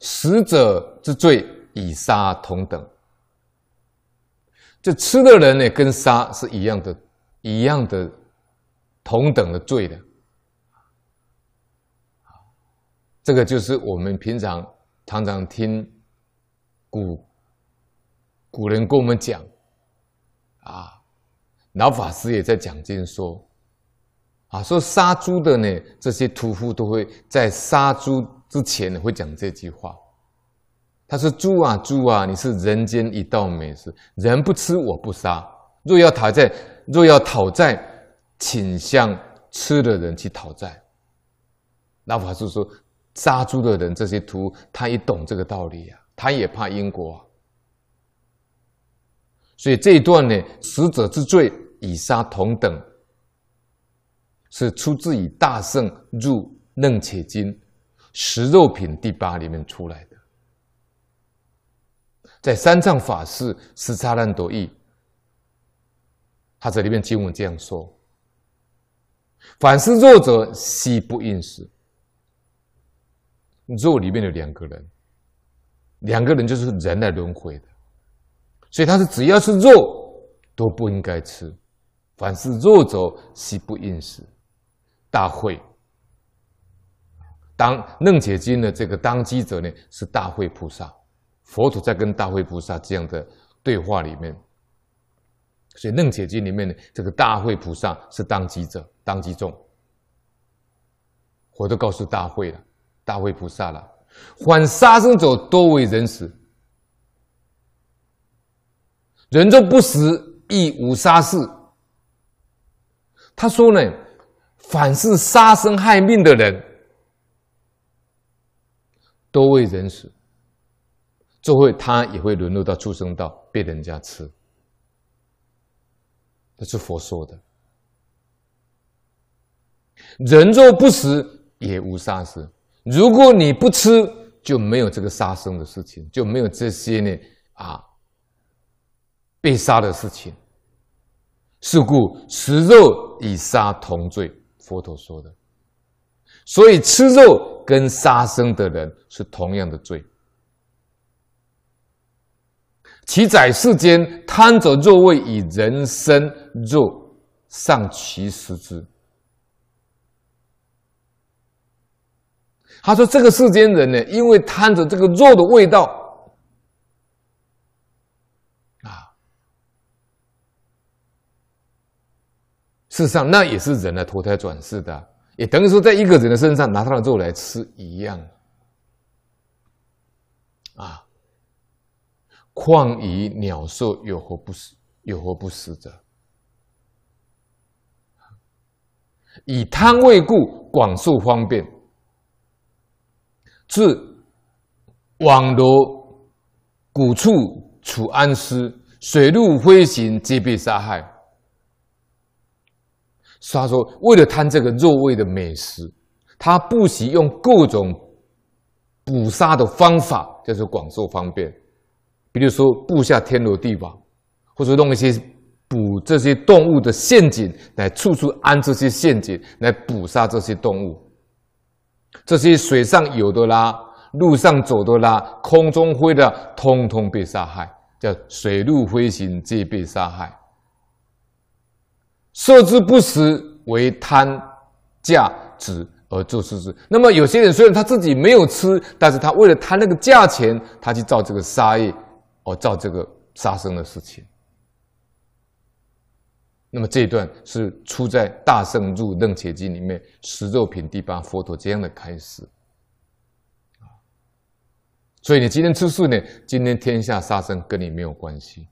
食者之罪与杀同等。这吃的人呢，跟杀是一样的，一样的同等的罪的。这个就是我们平常常常听古古人跟我们讲啊，老法师也在讲经说啊，说杀猪的呢，这些屠夫都会在杀猪之前呢，会讲这句话。他说：“猪啊，猪啊，你是人间一道美食，人不吃我不杀。若要讨债，若要讨债，请向吃的人去讨债。”老法师说。杀猪的人，这些屠，他也懂这个道理呀、啊，他也怕因果、所以这一段呢，死者之罪以杀同等，是出自于《大圣入楞伽经》食肉品第八里面出来的，在三藏法师十叉烂朵义，他在里面经文这样说：凡是弱者，悉不应食。肉里面有两个人，两个人就是人来轮回的，所以他是只要是肉都不应该吃，凡是弱者悉不应食。大会当楞伽经的这个当机者呢，是大慧菩萨，佛陀在跟大慧菩萨这样的对话里面，所以楞伽经里面呢，这个大慧菩萨是当机者，当机众，我都告诉大慧了。大慧菩萨了，凡杀生者多为人死，人若不食，亦无杀事。他说呢，凡是杀生害命的人，都为人食，就会他也会沦落到畜生道，被人家吃。这是佛说的。人若不食，也无杀生。如果你不吃，就没有这个杀生的事情，就没有这些呢啊被杀的事情。是故食肉以杀同罪，佛陀说的。所以吃肉跟杀生的人是同样的罪。其在世间贪着肉味以人身肉，上其食之。他说：“这个世间人呢，因为贪着这个肉的味道，啊，事实上那也是人来投胎转世的，也等于说在一个人的身上拿他的肉来吃一样，啊，况以鸟兽有何不食？有何不食者？以贪味故，广受方便。”自网罗谷畜处安思，水陆飞行皆被杀害。他说，为了贪这个肉味的美食，他不惜用各种捕杀的方法，就是广受方便。比如说布下天罗地网，或者弄一些捕这些动物的陷阱，来处处安这些陷阱，来捕杀这些动物。这些水上游的啦，路上走的啦，空中飞的，通通被杀害，叫水陆飞行皆被杀害。摄之不食，为贪价值而作是事。那么有些人虽然他自己没有吃，但是他为了贪那个价钱，他去造这个杀业，而造这个杀生的事情。那么这一段是出在《大圣入楞伽经》里面食肉品第八，佛陀这样的开示。所以你今天吃素呢？今天天下杀生跟你没有关系。